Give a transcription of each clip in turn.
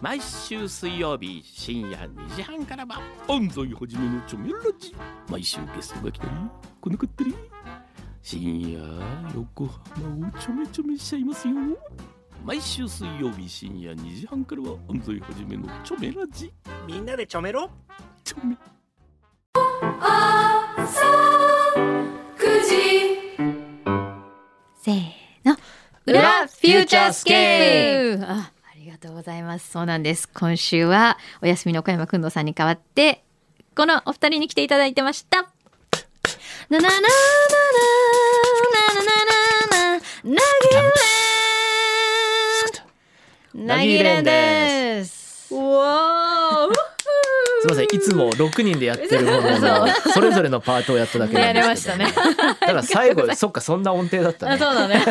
毎週水曜日深夜2時半からは安西はじめのチョメラジ。毎週ゲストが来たり来なかったり。深夜横浜をちょめちょめしちゃいますよ。毎週水曜日深夜2時半からは安西はじめのチョメラジ。みんなでちょめろ。チョメ。せーの。裏フューチャースケープとうございます。そうなんです。今週はお休みの小山くんのさんに代わってこのお二人に来ていただいてました。ななななななななななななぎれんですうわーすみませんいつも6人でやってるもののそれぞれのパートをやっただけなんですけど、ね、だ最後そっかそんな音程だったねそうだね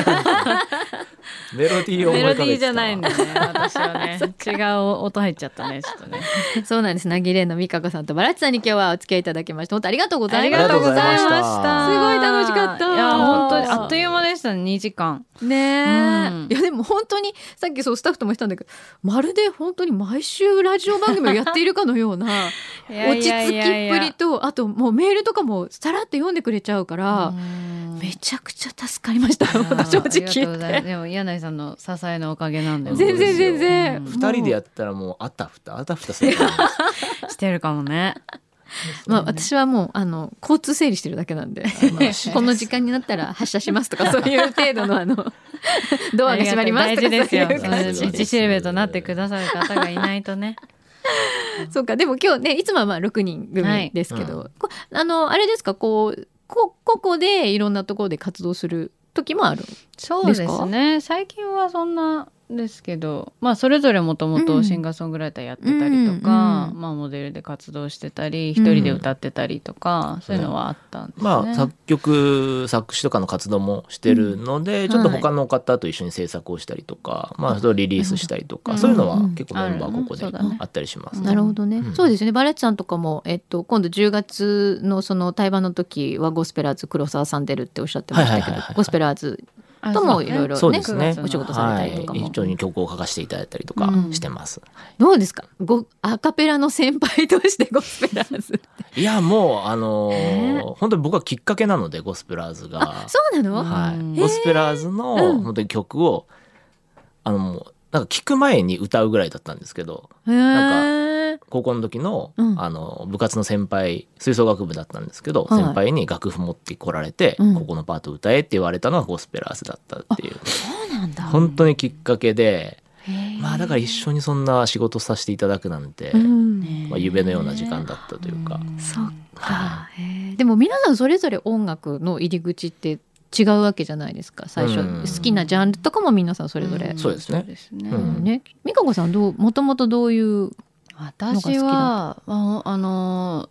メロディーをメロディーじゃないんだね私はね。違う音入っちゃったねちょっとね。そうなんです。なぎれんの美香子さんとバラッチさんに今日はお付き合いいただきまして本当ありがとうございありますがとうございました。すごい楽しかった。いや本当にあっという間でした。ね2時間。ねえ、うん。いやでも本当にさっきそうスタッフとも言ったんだけどまるで本当に毎週ラジオ番組をやっているかのような 落ち着きっぷりとあともうメールとかもさらっと読んでくれちゃうから、めちゃくちゃ助かりました 正直ありがとうござい言って。ます。でも柳井さんの支えのおかげなんで全然全然。うん。二人でやったらもうあたふたあたふたするしてるかもね。まあ私はもうあの交通整理してるだけなんで。この時間になったら発車しますとか そういう程度のあのドアが閉まりますとか大事ですよ。そういう感じ。道しるべとなってくださる方がいないとね。そうかでも今日ねいつもはまあ6人組ですけど、こあのあれですかこうこ個々でいろんなところで活動する時もあるそうですね。最近はそんなですけどまあそれぞれもともとシンガーソングライターやってたりとか、まあモデルで活動してたり一人で歌ってたりとか、そういうのはあったんですね。まあ作曲作詞とかの活動もしてるので、ちょっと他の方と一緒に制作をしたりとか、まあそれをリリースしたりとか、うん。そういうのはうん結構メンバーここであったりしますね。なるほどね、うん。そうですね。バレッツさんとかも、えっと、今度10月のその対バンの時はゴスペラーズ黒沢さん出るっておっしゃってましたけど、ゴスペラーズともいろいろねそうですね。お仕事されたりとかも、はい、一緒に曲を書かせていただいたりとかうん。してます。どうですか？ごアカペラの先輩としてゴスペラーズいやもうあのーえ本当に僕はきっかけなのでゴスペラーズが。そうなの、はい、うん。ゴスペラーズのうん。本当に曲を、あのもうなんか聞く前に歌うぐらいだったんですけどへえ高校の時の,、うん。あの部活の先輩吹奏楽部だったんですけど、はい。先輩に楽譜持ってこられて、うん。ここのパート歌えって言われたのがゴスペラーズだったっていう。そうなんだ。本当にきっかけでまあだから一緒にそんな仕事させていただくなんて、うん。まあ、夢のような時間だったというか。そっか、へー。でも皆さんそれぞれ音楽の入り口って違うわけじゃないですか最初、うん。好きなジャンルとかも皆さんそれぞれ、そうですね。そうですね。うん。ね。美香子さんどうもともとどういう私はああの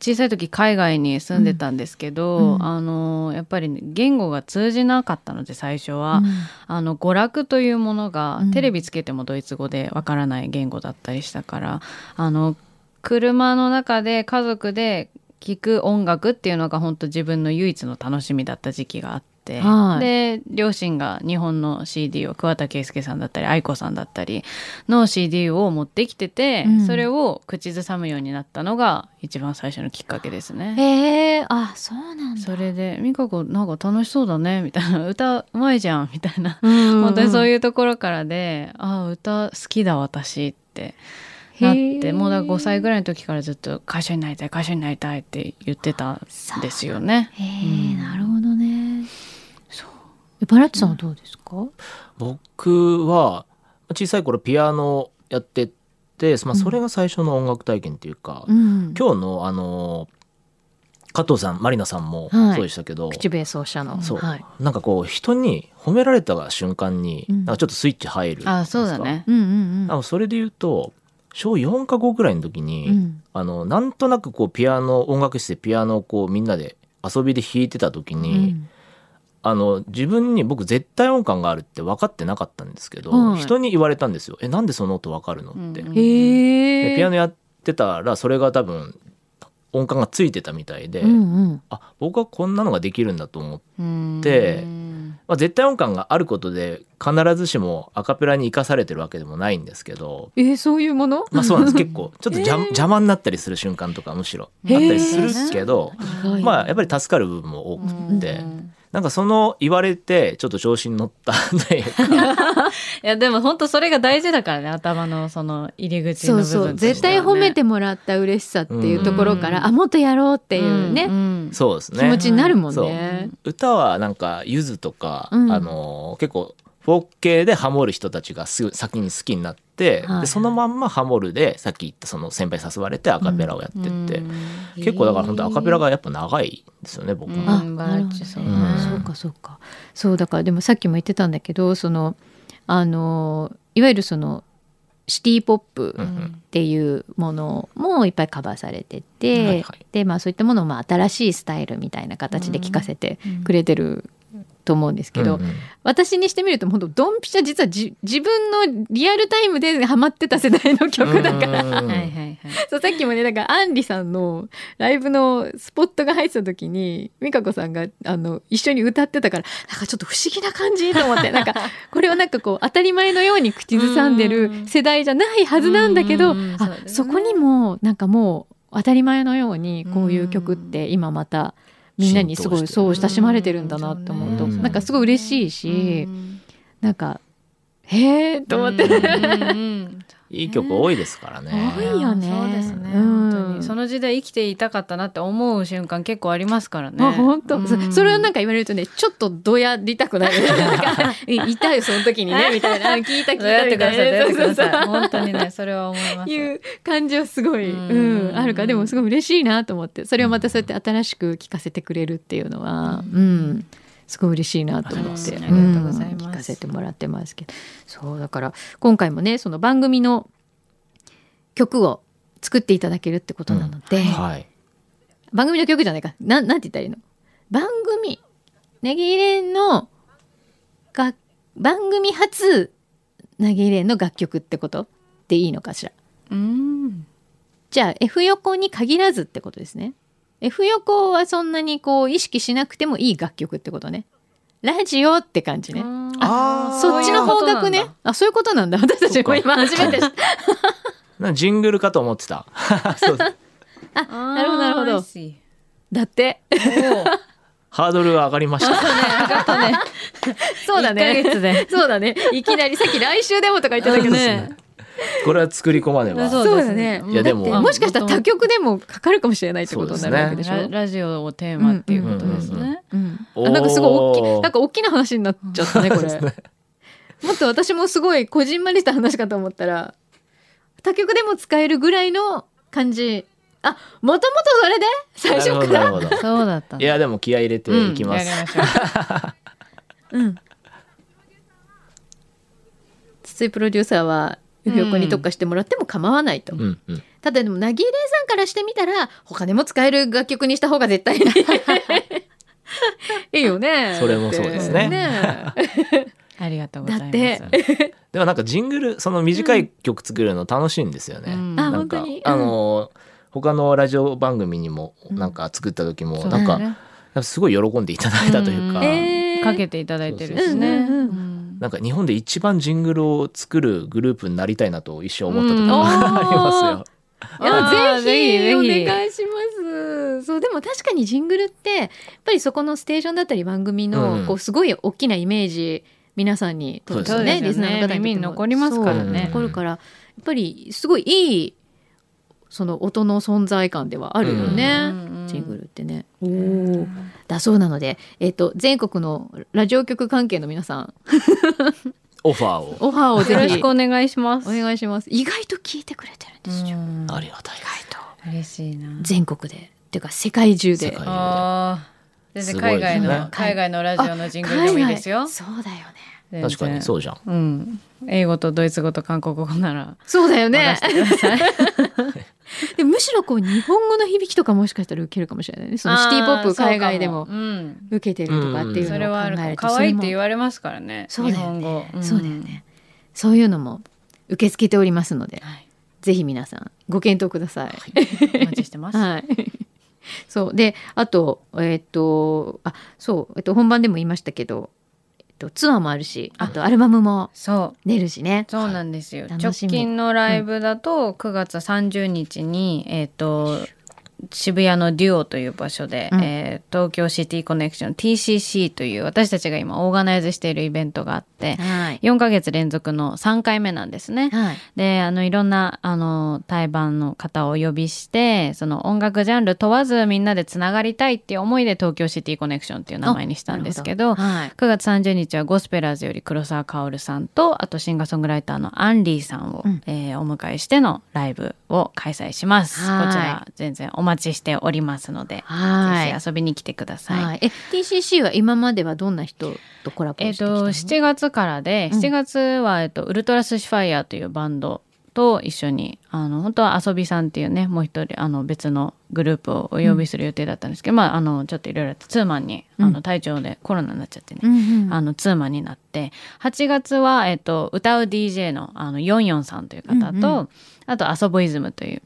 小さい時海外に住んでたんですけど、うん。うん。あのやっぱりね、言語が通じなかったので最初は、あの娯楽というものが、うん。テレビつけてもドイツ語でわからない言語だったりしたからあの車の中で家族で聴く音楽っていうのが本当自分の唯一の楽しみだった時期があって、はい。で両親が日本の CD を桑田佳祐さんだったり愛子さんだったりの CD を持ってきてて、うん。それを口ずさむようになったのが一番最初のきっかけですね。へえあそうなんだ。それで「美香子なんか楽しそうだね」みたいな「歌うまいじゃん」みたいな本本当にそうういうところからで「ああ歌好きだ私」ってなってもうだから5歳ぐらいの時からずっと「会社になりたい会社になりたい」って言ってたんですよね。へえなるほどね。そう。バラッチさんはどうですか、僕は小さい頃ピアノやってて、まあ、うん。それが最初の音楽体験っていうか、うん。今日のあの加藤さんマリナさんもはい。そうでしたけど、口笛奏者の。そう、はい、なんかこう人に褒められた瞬間に、うん。なんかちょっとスイッチ入るあそうだね。うんうんうん。それで言うと小4か5ぐらいの時に、うん。あのなんとなくこうピアノ音楽室でピアノをこうみんなで遊びで弾いてた時に、うん。あの自分に僕絶対音感があるって分かってなかったんですけど、はい人に言われたんですよ「えなんでその音分かるの?」って。でピアノやってたらそれが多分音感がついてたみたいで、うんうん。あ僕はこんなのができるんだと思ってうん。でまあ、絶対音感があることで必ずしもアカペラに生かされてるわけでもないんですけど、えー、そういうもの？まあ、そうなんです。結構ちょっと邪,、邪魔になったりする瞬間とかむしろあったりするけど、まあやっぱり助かる部分も多くって。なんかその言われてちょっと調子に乗ったというか。いやでも本当それが大事だからね頭のその入り口の部分、ね、そうそう絶対褒めてもらった嬉しさっていうところから、うん、あもっとやろうっていうね、うん、そうですね。気持ちになるもんね。歌はなんかゆずとか、あの結構フォーク系でハモる人たちがすぐ先に好きになって、はい、でそのまんまハモるでさっき言ったその先輩誘われてアカペラをやってって、うん、結構だから本当アカペラがやっぱ長いですよね僕も。あなるほど、そうかそうか。そうだからでもさっきも言ってたんだけどそのあのいわゆるそのシティ・ポップっていうものもいっぱいカバーされてて、うんはいはい、でまあそういったものをまあ新しいスタイルみたいな形で聴かせてくれてると思うんですけど、うんうん、私にしてみると本当ドンピシャ実は自分のリアルタイムでハマってた世代の曲だから。そうさっきもねだからアンリさんのライブのスポットが入ってた時に美香子さんがあの一緒に歌ってたからなんかちょっと不思議な感じと思って なんかこれはなんかこう当たり前のように口ずさんでる世代じゃないはずなんだけど、あそこにもなんかもう当たり前のようにこういう曲って今また。みんなにすごいそう親しまれてるんだなって思うと、なんかすごい嬉しいし、なんかへえと思って、いい曲多いですからね。多いよね。そうですね。本当にその時代生きていたかったなって思う瞬間結構ありますからね。本当、それをなんか言われるとね、ちょっとどや りたくなる。いたよその時にねみたいな聞いた聞いたみたいな。本当にねそれは思います。いう感じはすごい、うん、あるからでもすごい嬉しいなと思って、それをまたそうやって新しく聞かせてくれるっていうのは、うん。すごい嬉しいなと思って、ありがとうございます、聞かせてもらってますけど。そうだから今回もねその番組の曲を作っていただけるってことなので、うん。はい、番組の曲じゃないか。ななんて言ったらいいの？番組ネギレンのが番組初ネギレンの楽曲ってことでいいのかしら？うん。じゃあ F 横に限らずってことですね F 横はそんなにこう意識しなくてもいい楽曲ってことね。ラジオって感じね。あそっちの方角ね。あそういうことなんだ。私たちも今初めて。なジングルかと思ってた。あなるほどなるほど。だって。ハードルが上がりました。そうだね。そうだね。いきなりさっき来週でもとか言ってたけどね。これは作り込まねば。そうだね。いやでももしかしたら他局でもかかるかもしれないってことになるわけでしょ？ラジオをテーマっていうことですね。あなんかすごい大きいなんか大きな話になっちゃったねこれ。もっと私もすごいこじんまりした話かと思ったら他局でも使えるぐらいの感じ。あ、もともとそれで？最初から？そうだった。いやでも気合い入れていきます。うん。筒井プロデューサーは横に特化してもらっても構わないと、うんうん、ただでもなぎれさんからしてみたら他でも使える楽曲にした方が絶対 いいよね。それもそうですね。ね ありがとうございます。でもなんかジングルその短い曲作るの楽しいんですよね、うん、なんかあの他のラジオ番組にもなんか作った時もなんか、ね、すごい喜んでいただいたというか、うん。えー、かけていただいてるしね、うんうんうんなんか日本で一番ジングルを作るグループになりたいなと一生思った時がありますよ。いやぜひお願いします。そうでも確かにジングルってやっぱりそこのステーションだったり番組のこうすごい大きなイメージ皆さんにとってね、リスナーの方に残りますからね。残るからやっぱりすごいいいその音の存在感ではあるよね、ジングルってね。おお、だそうなので、えっ、ー、と全国のラジオ局関係の皆さん オファーをオファーをよろしくお願いします。お願いします。意外と聞いてくれてるんですよ。ありがたい。意外と嬉しいな。全国でっていうか世界中で。ああ、全然海外の、ね、海外のラジオのジングルでもいいですよ。そうだよね。確かにそうじゃん。うん。英語とドイツ語と韓国語なら。そうだよね。でむしろこう日本語の響きとかもしかしたら受けるかもしれないね。そのシティポップ海外でも受けてるとかっていうのを考えると、それはある可愛いって言われますからねそうだよね、うん、そうだよね。そういうのも受け付けておりますので、はい、ぜひ皆さんご検討ください、はい、お待ちしてます、はい。そう。であとえっ、とあそう、えっと、本番でも言いましたけどとツアーもあるしあ。とアルバムもそう。出るしね。そうなんですよ、直近のライブだと9月30日に、えっ、と渋谷のデュオという場所で、うん。えー東京シティコネクション TCC という私たちが今オーガナイズしているイベントがあってはい。4ヶ月連続の3回目なんですね。はい。であのいろんなあの対バンの方をお呼びしてその音楽ジャンル問わずみんなでつながりたいっていう思いで東京シティコネクションっていう名前にしたんですけどなるほはい。9月30日はゴスペラーズより黒沢薫さんとあとシンガーソングライターのアンリーさんを、うん。えーお迎えしてのライブを開催します。はい。こちら全然お待ちしておりますので、はい。ぜひ遊びに来てください。はい、え TCC は今まではどんな人とコラボえっ、してきたの、と7月からでうん。7月は、えっとウルトラスシファイヤーというバンドと一緒にあの本当は遊びさんっていうねもう一人あの別のグループをお呼びする予定だったんですけど、まああのちょっといろいろツーマンにあうん。の体調でコロナになっちゃってね、うんうんあのツーマンになって8月は、えっと、歌う DJ のあのヨンヨンさんという方と、うんうあとアソボイズムという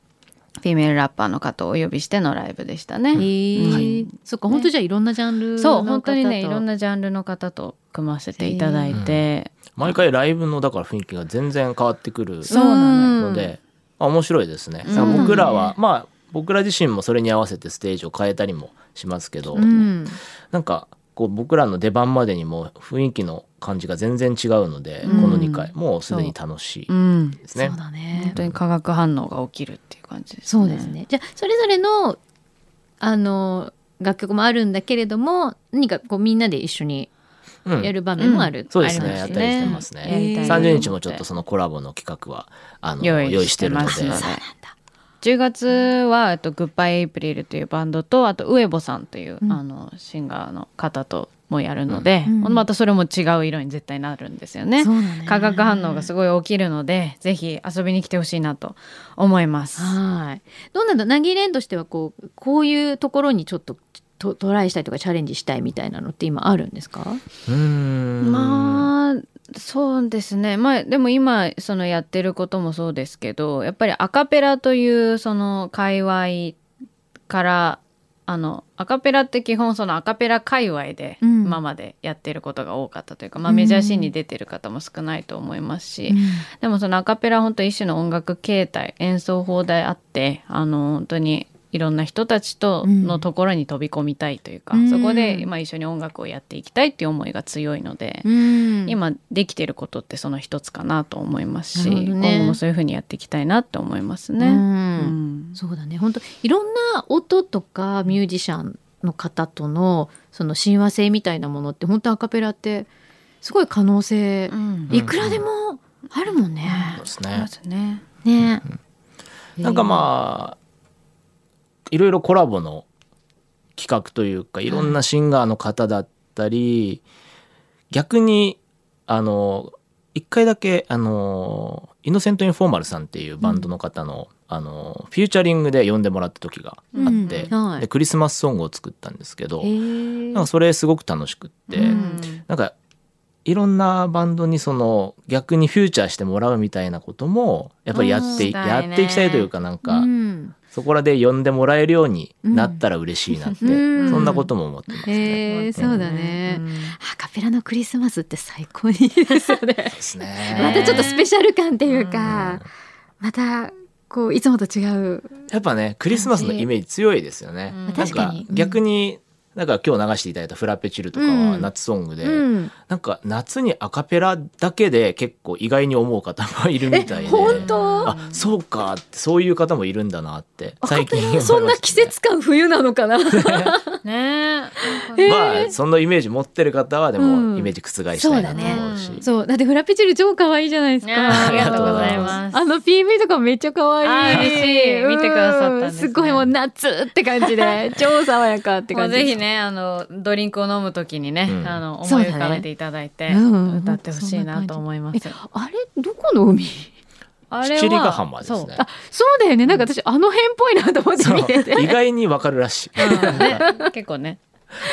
フィメールラッパーの方をお呼びしてのライブでしたね。はいそっか本当じゃあいろんなジャンルのそう本当にねい方とろんなジャンルの方と組ませていただいて、毎回ライブのだから雰囲気が全然変わってくるそうなので、あ面白いですね。うん。僕らは、まあ僕ら自身もそれに合わせてステージを変えたりもしますけど、うん。なんかこう僕らの出番までにも雰囲気の感じが全然違うので、うん。この2回。もうすでに楽しい。うん、ですね。そうだね。本当に化学反応が起きるっていう感じですね。そうですね。じゃあそれぞれのあの楽曲もあるんだけれども何かこうみんなで一緒にうんやる場面もある、そうですね。やったりしてますね。やりたい。なと思30って日もちょっとそのコラボの企画はあの用意してるので10月は、えっと、グッバイエイプリルというバンドとあとウエボさんという、うん。あのシンガーの方ともやるので、うん。またそれも違う色に絶対なるんですよね。ね。化学反応がすごい起きるのでぜひ遊びに来てほしいなと思います。はい。どうなんだなぎれんとしてはこうこういうところにちょっとトトライしたいとかチャレンジしたいみたいなのって今あるんですか？うーん。まあそうですね。まあでも今そのやってることもそうですけどやっぱりアカペラというその界隈からあのアカペラって基本そのアカペラ界隈でうん。今までやってることが多かったというか、まあ、メジャーシーンに出てる方も少ないと思いますし、でもそのアカペラは本当一種の音楽形態演奏法であってあの本当にいろんな人たちとのところに飛び込みたいというか、うん。そこで、まあ、一緒に音楽をやっていきたいっていう思いが強いので、うん。今できてることってその一つかなと思いますし、ね。今後もそういうふうにやっていきたいなって思いますね。うん。うん。そうだね。本当いろんな音とかミュージシャンの方とのその親和性みたいなものって本当アカペラってすごい可能性、うん。いくらでもあるもんね。そうですまね。すね。ね、なんかまあいろいろコラボの企画というかいろんなシンガーの方だったり、逆にあの一回だけあのイノセント・インフォーマルさんっていうバンドの方の,、あのフューチャリングで呼んでもらった時があって、でクリスマスソングを作ったんですけど、なんかそれすごく楽しくって、うん。なんかいろんなバンドにその逆にフューチャーしてもらうみたいなこともやっぱりやってやっていきたいというかなんか、うんそこらで呼んでもらえるようになったら嬉しいなって、うんそんなことも思ってますね。へーそうだね、うんアカペラのクリスマスって最高にいいですよね。ね。またちょっとスペシャル感っていうか、またこういつもと違う。やっぱねクリスマスのイメージ強いですよね。うんなん確かに逆になんか今日流していただいたフラペチルとかはうん。夏ソングで、うん、なんか夏にアカペラだけで結構意外に思う方もいるみたいで。本当？あそうか。そういう方もいるんだなって。最近思いましたそんな季節感冬なのかな？ね。まあそのイメージ持ってる方はでうん。もイメージ覆したいなと思うし、そうだね。そう。だってフラペチル超可愛いじゃないですか。ありがとうございます。あの PV とかめっちゃ可愛い。嬉しい。見てくださったすね。うすごいもう夏って感じで。超爽やかって感じ。ぜひねあのドリンクを飲むときにね、うん。あの思い浮かべていただいて、うん歌ってほしいなと思います。あれどこの海？あ七里ヶ浜ですそう。ねあそうだよね。なんか私あの辺っぽいなと思って見てて。意外にわかるらしい。うんね、結構ね。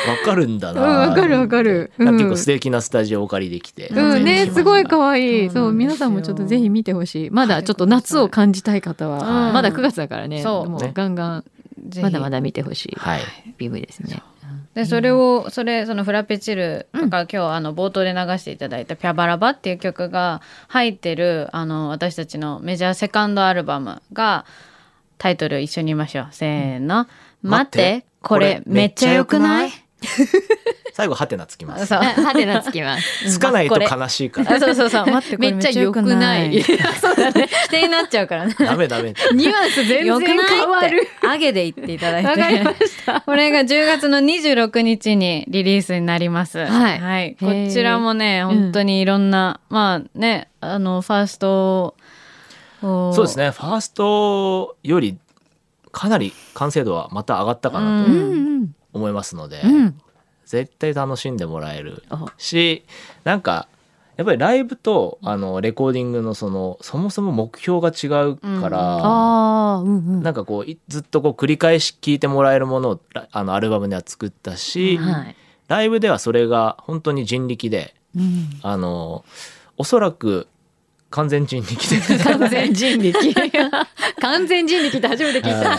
わかるんだな。うんわかるわかる。うん。なんか結構素敵なスタジオをお借りできて、うんねすごい可う愛い。ん。そう皆さんもちょっとぜひ見てほしい。まだちょっと夏を感じたい方は、うん。まだ9月だからね。そう。もうね。ガンガンまだまだ見てほしい。はい。PV ですね。でそれをそれそのフラペチルとか、今日あの冒頭で流していただいた「ピャバラバ」っていう曲が入ってるあの私たちのメジャーセカンドアルバムがタイトル一緒に言いましょう。せーの「待って。これめっちゃよくない?」最後ハテナつきます。そうハテナつきます。つかないと悲しいから。あそうそうそう待ってこれめっちゃ良くない。そうだね否定になっちゃうからねダメダメ。ニュアンス全よくない然変わる。って上げで言っていただいてわかりました。これが10月の26日にリリースになります。はいこちらもね、ー本当にいろんな、まあね、あの、ファーストをそうですね。ファーストよりかなり完成度はまた上がったかなうとうん思いますので、うん。絶対楽しんでもらえるおし、なんかやっぱりライブとあのレコーディングのそのそもそも目標が違うから。ああ、うんうん。なんかこういずっとこう繰り返し聴いてもらえるものをラあのアルバムでは作ったし、はい。ライブではそれが本当に人力でうんあのおそらく完全人力で完全人力。完全人力って初めて聞いた。はい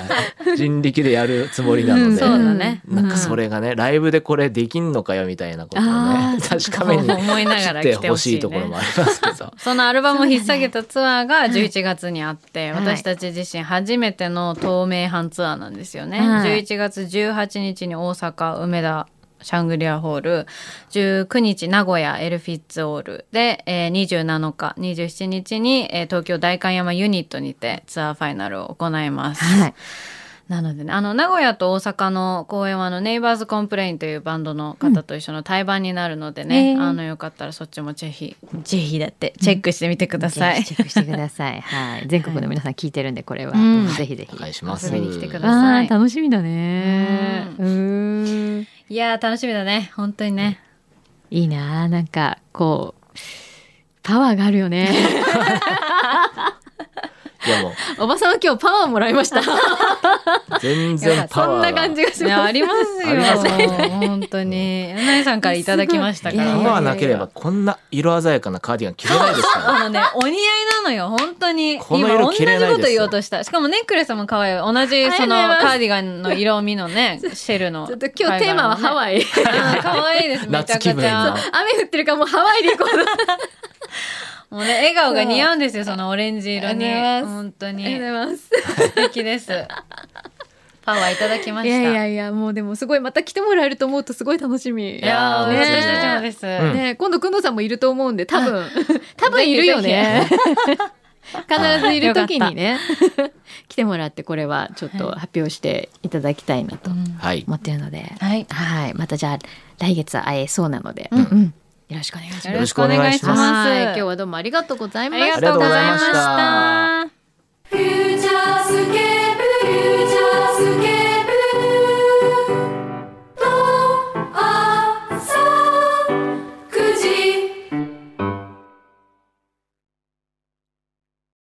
人力でやるつもりなので、そうだね。なんかそれがねライブでこれできんのかよみたいなことをね 確かめに思いながら来てほしい,、ところもありますけど。そのアルバムを引っ提げたツアーが11月にあって、はい私たち自身初めての透明版ツアーなんですよね。はい11月18日に大阪梅田シャングリラホール19日名古屋 ell.FITS ALL で、えー、27日27日に、えー東京代官山 UNIT にてツアーファイナルを行います。はい。なのでね、あの、名古屋と大阪の公演は、あの、 Neighbors Complain というバンドの方と一緒の対バンになるのでね、うんあの、よかったらそっちもぜひ、ぜひだって、チェックしてみてください。チェックしてください。はい。全国の皆さん聞いてるんで、これは。うんぜひぜひ。お願いします。遊びに来てくだあさいー楽しみだね。ううーん。いやー、楽しみだね。本当にね。いいなあなんか、こう、パワーがあるよね。いやもうおばさんは今日パワーもらいました。全然パそんなワーが感じがします。ありますよ。本当に。柳井さんからいただきましたから。パワーなければこんな色鮮やかなカーディガン着れないですから。あのね、お似合いなのよ、本当に。この今、同じ色着れないですよこと言おうとした。しかもネックレスも可愛い。同じ、その、カーディガンの色味のね、シェルの。ちょっと今日テーマはハワイ。イ。可愛いです、めちゃくちゃの。雨降ってるからもうハワイで行こうと。もうね、笑顔が似合うんですよ、そのオレンジ色に。本当ありがとうに。ございます。素敵です。パワーいただきまいした。やいやいや、もうでもすごいまた来てもらえると思うとすごい楽しみ。いやー、ね私たちもです。んね、今度くんどさんもいると思うんで多分 多分いるよね 必ずいる時にね来てもらってこれはちょっと発表していただきたいなと。思ってるので、はい。はいまたじゃあ来月会えそうなので、うんうんよろしくお願いします。よろしくお願いします。今日はどうもありがとうございました。ありがとうございました。